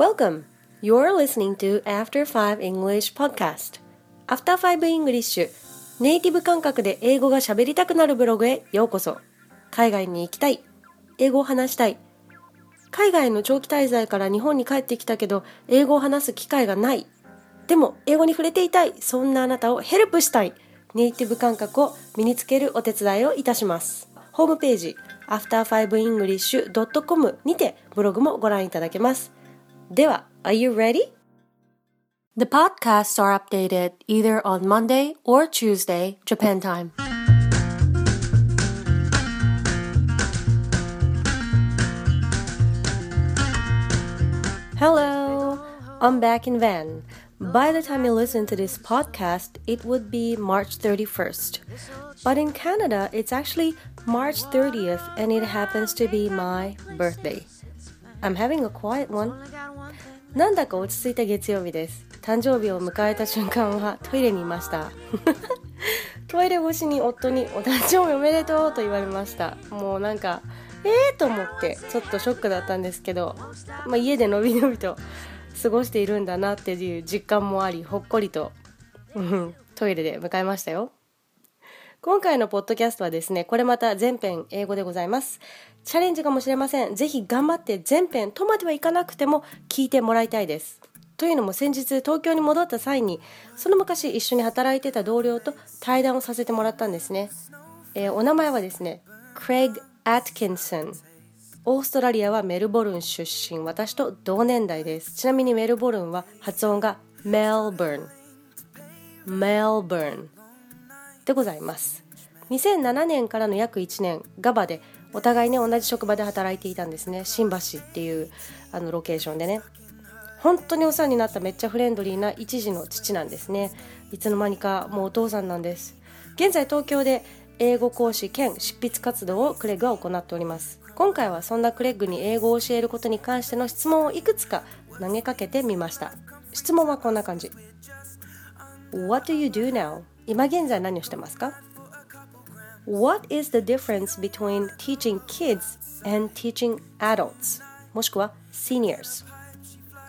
Welcome! You're listening to After 5 English Podcast. After 5 English ネイティブ感覚で英語が喋りたくなるブログへようこそ。海外に行きたい。英語を話したい。海外の長期滞在から日本に帰ってきたけど、英語を話す機会がない。でも、英語に触れていたい。そんなあなたをヘルプしたい。ネイティブ感覚を身につけるお手伝いをいたします。ホームページ、after5english.com にてブログもご覧いただけます。では、Are you ready? The podcasts are updated either on Monday or Tuesday, Japan time. Hello, I'm back in Van. By the time you listen to this podcast, it would be March 31st. But in Canada, it's actually March 30th and it happens to be my birthday. I'm having a quiet one. なんだか落ち着いた月曜日です。誕生日を迎えた瞬間はトイレにいました。トイレ越しに夫にお誕生日おめでとうと言われました。もうなんか、ええー、と思ってちょっとショックだったんですけど、まあ、家でのびのびと過ごしているんだなっていう実感もあり、ほっこりと、うん、トイレで迎えましたよ。今回のポッドキャストはですね、これまた全編英語でございます。チャレンジかもしれません。ぜひ頑張って全編とまではいかなくても聞いてもらいたいです。というのも先日東京に戻った際にその昔一緒に働いてた同僚と対談をさせてもらったんですね。えー、お名前はですね、クレイグ・アトキンソン。オーストラリアはメルボルン出身。私と同年代です。ちなみにメルボルンは発音がメルボルン。メルボルンでございます。2007年からの約1年、ガバでお互いね同じ職場で働いていたんですね。新橋っていうあのロケーションでね。本当にお世話になっためっちゃフレンドリーな一児の父なんですね。いつの間にかもうお父さんなんです。現在東京で英語講師兼執筆活動をクレッグは行っております。今回はそんなクレッグに英語を教えることに関しての質問をいくつか投げかけてみました。質問はこんな感じ。What do you do now? 今現在何をしてますか What is the difference between teaching kids and teaching adults? もしくは seniors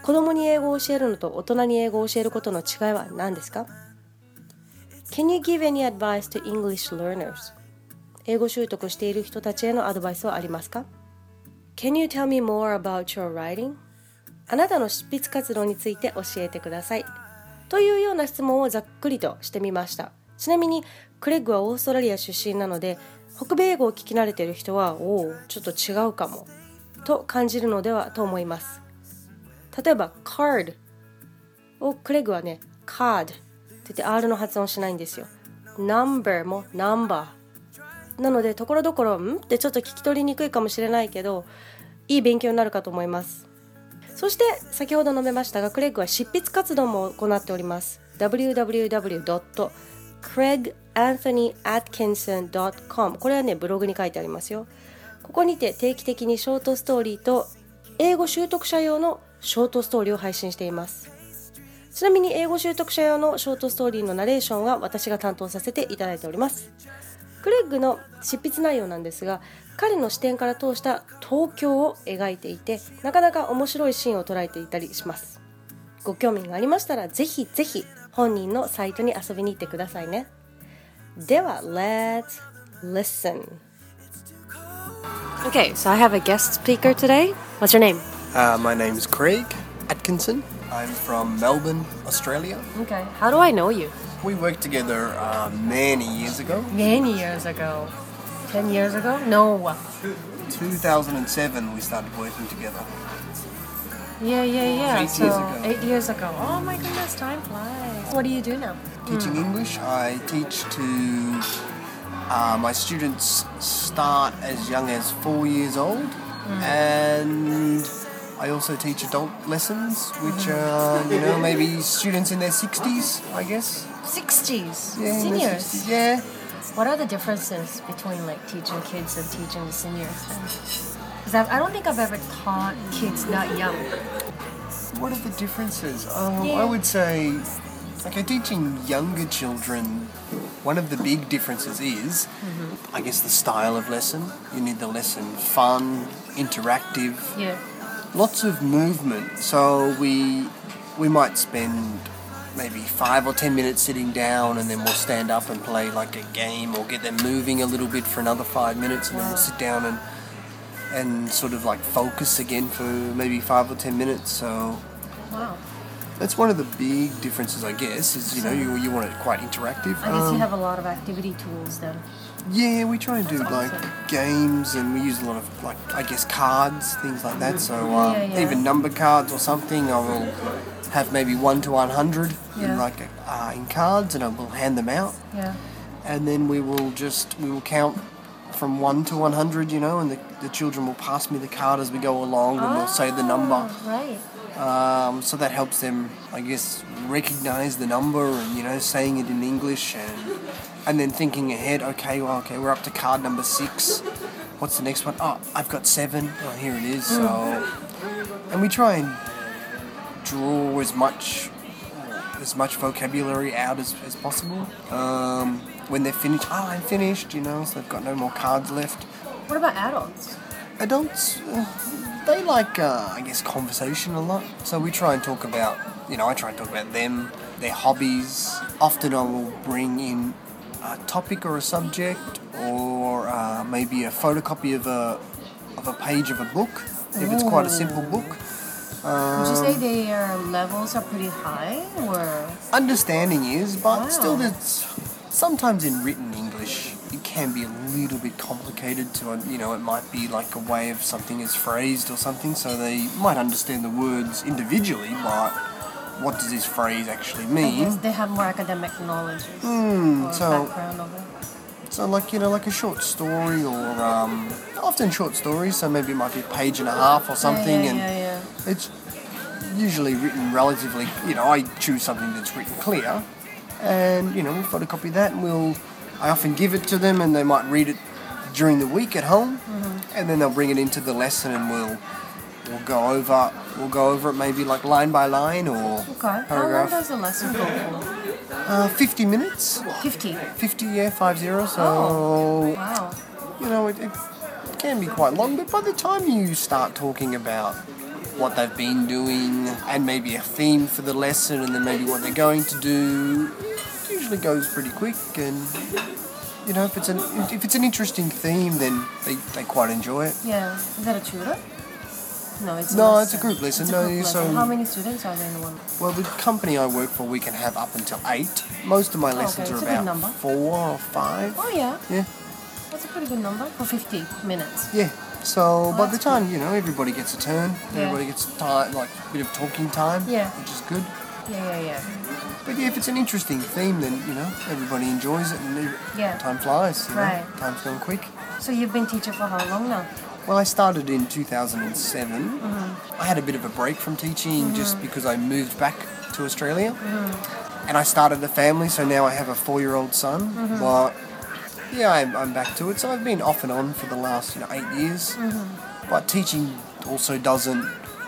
子供に英語を教えるのと大人に英語を教えることの違いは何ですか Can you give any advice to English learners? 英語習得している人たちへのアドバイスはありますか Can you tell me more about your writing? あなたの執筆活動について教えてください。というような質問をざっくりとしてみました。ちなみにクレッグはオーストラリア出身なので北米英語を聞き慣れてる人はおおちょっと違うかもと感じるのではと思います。例えば card をクレッグはね card って言って R の発音しないんですよ。number も number なのでところどころん？ってちょっと聞き取りにくいかもしれないけどいい勉強になるかと思います。そして先ほど述べましたがクレッグは執筆活動も行っております。www. craiganthonyatkinson.com これはねブログに書いてありますよ。ここにて定期的にショートストーリーと英語習得者用のショートストーリーを配信しています。ちなみに英語習得者用のショートストーリーのナレーションは私が担当させていただいております。クレッグの執筆内容なんですが彼の視点から通した東京を描いていてなかなか面白いシーンを捉えていたりしますご興味がありましたらぜひぜひ本人のサイトに遊びに行ってくださいねでは Let's listen Okay, so I have a guest speaker today. What's your name? Uh, my name's Craig Atkinson. I'm from Melbourne, Australia. Okay, how do I know you? We worked together uh, many years ago. Many years ago. 10 years ago? No. 2007 we started working together. Yeah, yeah, yeah. Eight so, years ago. Eight years ago. Oh my goodness, time flies. What do you do now? Teaching hmm. English, I teach to uh, my students start as young as four years old, hmm. and I also teach adult lessons, which hmm. are you know maybe students in their sixties, I guess. 60s. Yeah, Seniors. 60s, Yeah. What are the differences between like teaching kids and teaching the seniors? Because I don't think I've ever taught kids that young. What are the differences? Um, Yeah. I would say, okay, teaching younger children, one of the big differences is, I guess, the style of lesson. You need the lesson fun, interactive, Yeah. lots of movement. So we we might spend maybe five or ten minutes sitting down, and then we'll stand up and play like a game, or get them moving a little bit for another five minutes, and then we'll sit down and and sort of like focus again for maybe five or ten minutes. So Wow. that's one of the big differences, I guess, is you know you, you want it quite interactive. I guess Um, you have a lot of activity tools then. Yeah, we try and do That's like games, and we use a lot of like I guess cards, things like that. So um, Yeah, yeah. even number cards or something, I will have maybe one to one hundred Yeah. in like uh, in cards, and I will hand them out, Yeah. and then we will just we will count from one to one hundred, you know, and the, the children will pass me the card as we go along, and we'll say the number. Ah, Right. Um, so that helps them, I guess, recognize the number and you know saying it in English and and then thinking ahead. Okay, well, okay, we're up to card number six. What's the next one? Oh, I've got seven. Oh, here it is. So, and we try and draw as much as much vocabulary out as, as possible. Um, when they're finished, oh, I'm finished. You know, so they've got no more cards left. What about adults? Adults, uh, they like, uh, I guess, conversation a lot. So we try and talk about, you know, I try and talk about them, their hobbies. Often I will bring in a topic or a subject, or uh, maybe a photocopy of a of a page of a book, if it's quite a simple book. Would you say their levels are pretty high or Understanding is, but Wow. still, it's sometimes in written English it can be a little bit complicated to, you know, it might be like a way of something is phrased or something, so they might understand the words individually, but what does this phrase actually mean? they have more academic knowledge Hmm, so- background of it. So, like, you know, like a short story or um, often short stories, so maybe it might be a page and a half or something, yeah, and yeah, yeah. It's usually written relatively, you know, I choose something that's written clear, and, you know, we'll photocopy that and we'll, I often give it to them and they might read it during the week at home, Mm-hmm. and then they'll bring it into the lesson and we'll, we'll go over, we'll go over it maybe like line by line or Okay. How long does the lesson go for? Uh, 50 minutes, 50. 50, yeah, 5 0, so... Oh. Wow. you know, it, it can be quite long, but by the time you start talking about what they've been doing and maybe a theme for the lesson and then maybe what they're going to do, it usually goes pretty quick. And you know, if it's an if it's an interesting theme, then they, they quite enjoy it. Yeah. Is that a tutor? No, it's a No, lesson. it's a group lesson. It's a No, group lesson. so- How many students are there in the one? Well, the company I work for, we can have up until eight. Most of my oh, lessons Okay, are a about four or five. Oh yeah, Yeah, that's a pretty good number for 50 minutes. yeah. So by the time you know everybody gets a turn, Yeah. everybody gets time, like a bit of talking time, Yeah. which is good. Yeah, yeah, yeah. But yeah, if it's an interesting theme, then you know everybody enjoys it, and Yeah. time flies. You know? Right. Time's going quick. So you've been teaching for how long now? Well, I started in 2007. Mm-hmm. I had a bit of a break from teaching just because I moved back to Australia, Mm-hmm. and I started a family. So now I have a four-year-old son. Mm-hmm. Yeah, I'm, I'm back to it. So I've been off and on for the last you know eight years. Mm-hmm. But teaching also doesn't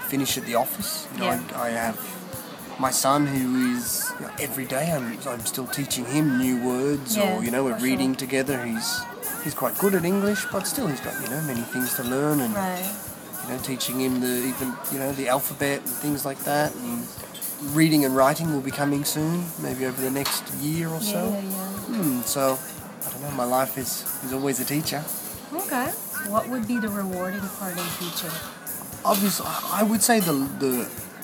finish at the office. You know, Yeah. I, I have my son who is you know, every day I'm, I'm still teaching him new words Yeah, or you know we're for sure. reading together he's he's quite good at English but still he's got you know many things to learn and Right. you know teaching him the even you know the alphabet and things like that and reading and writing will be coming soon maybe over the next year or Yeah, so yeah, yeah. Hmm, so I don't know my life is is always a teacher Okay. What would be the rewarding part in teaching? obviously I would say the the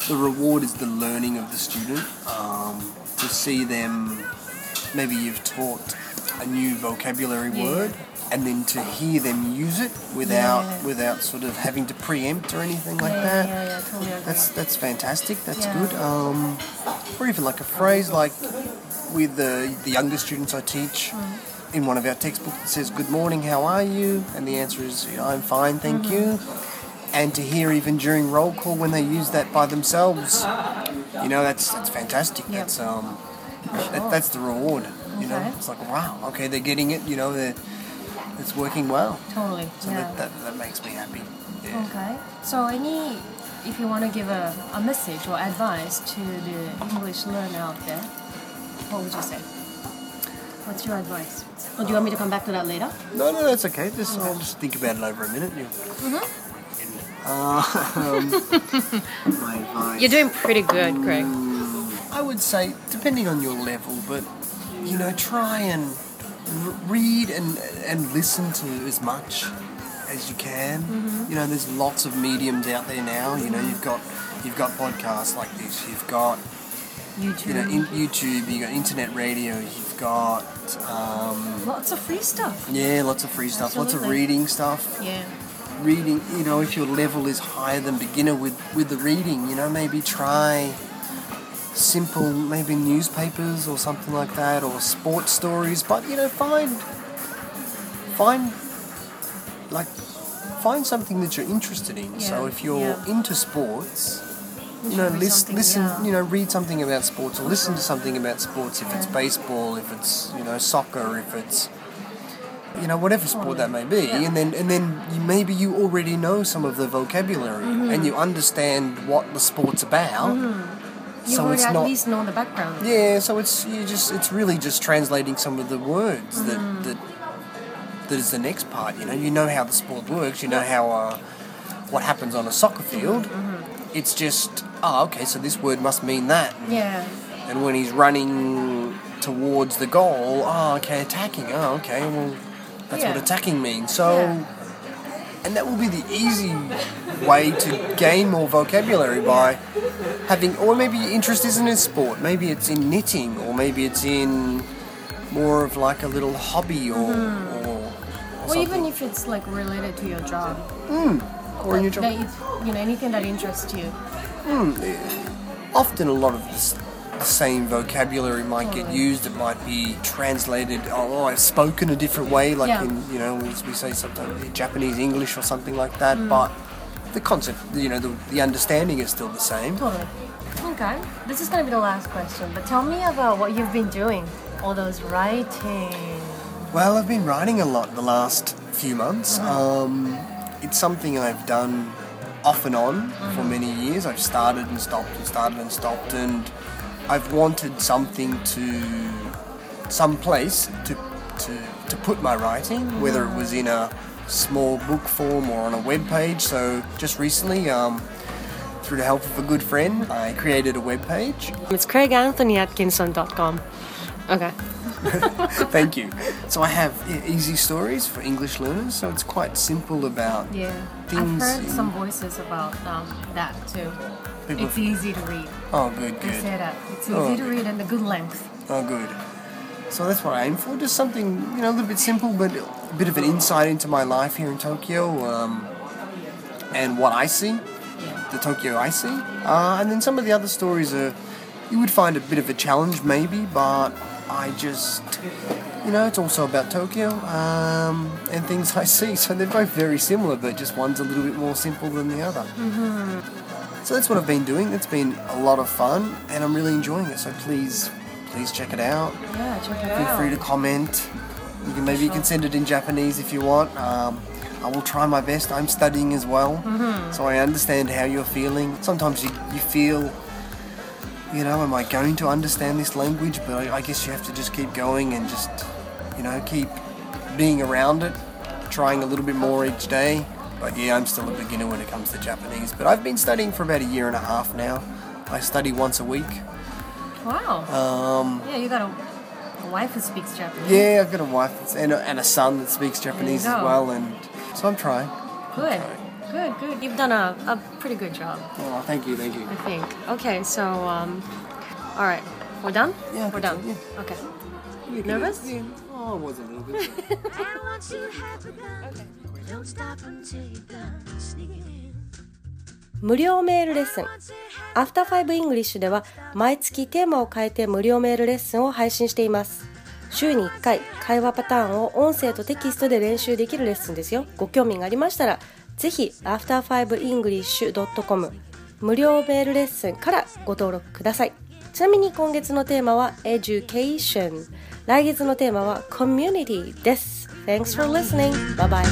the reward is the learning of the student um, to see them maybe you've taught a new vocabulary Yeah. word and then to hear them use it without Yeah. without sort of having to preempt or anything like yeah, that Yeah, yeah, totally agree. that's that's fantastic that's good um, or even like a phrase like with the the younger students I teach Mm. In one of our textbooks it says good morning how are you and the answer is I'm fine thank Mm-hmm. you and to hear even during roll call when they use that by themselves you know that's that's fantastic Yeah. that's um that, that's the reward you know it's like wow okay they're getting it you know they're it's working well totally. so yeah. that, that that makes me happy yeah. Okay. So any, if you want to give a, a message or advice to the English learner out there, what would you say? What's your advice? Or do you want me to come back to that later? No, no, that's okay. Just, I'll just think about it over a minute. You. Um, my advice. You're doing pretty good, Craig. Mm, I would say, depending on your level, but you know, try and r- read and and listen to as much as you can. Mm-hmm. You know, there's lots of mediums out there now. You know, you've got you've got podcasts like this. You've got YouTube. you know in, YouTube. You got internet radio. You've got um, Lots of free stuff. yeah, lots of free stuff. Lots of reading stuff. Yeah. reading you know if your level is higher than beginner with with the reading you know maybe try simple maybe newspapers or something like that or sports stories but you know find find like find something that you're interested in so if you're yeah. into sports You know read listen, yeah. you know read something about sports or listen to something about sports if it's baseball if it's you know soccer if it's you know whatever sport that may be Yeah. and then and then you, maybe you already know some of the vocabulary Mm-hmm. and you understand what the sport's about You so it's at not least know the background. yeah so it's you just it's really just translating some of the words that Mm-hmm. that that is the next part you know you know how the sport works you know how uh, what happens on a soccer field Mm-hmm. It's just oh okay so this word must mean that Yeah. and when he's running towards the goal, oh, okay, attacking. Oh, okay, well, that's what attacking means. So, Yeah. and that will be the easy way to gain more vocabulary by having, or maybe your interest isn't in sport. Maybe it's in knitting, or maybe it's in more of like a little hobby, or mm-hmm. or, or Or even if it's like related to your job. Mm. Or your job. That you know, anything that interests you. often a lot of this, the same vocabulary might get used. It might be translated or or spoken a different way, like Yeah. in you know as we say sometimes Japanese English or something like that. Mm. But the concept, you know, the, the understanding is still the same. Totally. Okay. This is gonna be the last question, but tell me about what you've been doing. All those writing. Well, I've been writing a lot the last few months. Um, it's something I've done off and on for many years. I've started and stopped and started and stopped, and I've wanted something to, some place to, to, to put my writing, whether it was in a small book form or on a web page. So just recently, um, through the help of a good friend, I created a web page It's craiganthonyatkinson.com. Okay. Thank you. So I have e- easy stories for English learners, so it's quite simple about Yeah. Things I've heard in- some voices about um, that too. People- It's easy to read. Oh, good, good. They say that. It's easy Oh. to read and a good length. Oh, good. So that's what I aim for. Just something, you know, a little bit simple, but a bit of an insight into my life here in Tokyo um, and what I see, the Tokyo I see. Uh, and then some of the other stories are, you would find a bit of a challenge maybe, but I just, you know, it's also about Tokyo um, and things I see. So they're both very similar, but just one's a little bit more simple than the other. So that's what I've been doing. It's been a lot of fun, and I'm really enjoying it. So please, please check it out. Yeah, check it Feel out. free to comment. You can maybe you can send it in Japanese if you want. Um, I will try my best. I'm studying as well, so I understand how you're feeling. Sometimes you, you feel, you know, am I going to understand this language? But I, I guess you have to just keep going and just, you know, keep being around it, trying a little bit more each day. But yeah, I'm still a beginner when it comes to Japanese. But I've been studying for about a year and a half now. I study once a week. Wow. Um, yeah, you got a, a wife who speaks Japanese. Yeah, I've got a wife and a, and a son that speaks Japanese as well, and so I'm trying. Good. Good, good. You've done a, a pretty good job, Oh, thank you, thank you. I think. Okay, so, um, all right. We're done? Yeah, I We're done. so, Okay. Nervous? Yeah. Oh, I was a little bit. And once you have begun, don't stop until you're done sneaking in. 無料メールレッスン Once you have After Five English では毎月テーマを変えて無料メールレッスンを配信しています週に1回会話パターンを音声とテキストで練習できるレッスンですよご興味がありましたらぜひ after5english.com 無料メールレッスンからご登録くださいちなみに今月のテーマは Education 来月のテーマは Community です Thanks for listening. Bye bye.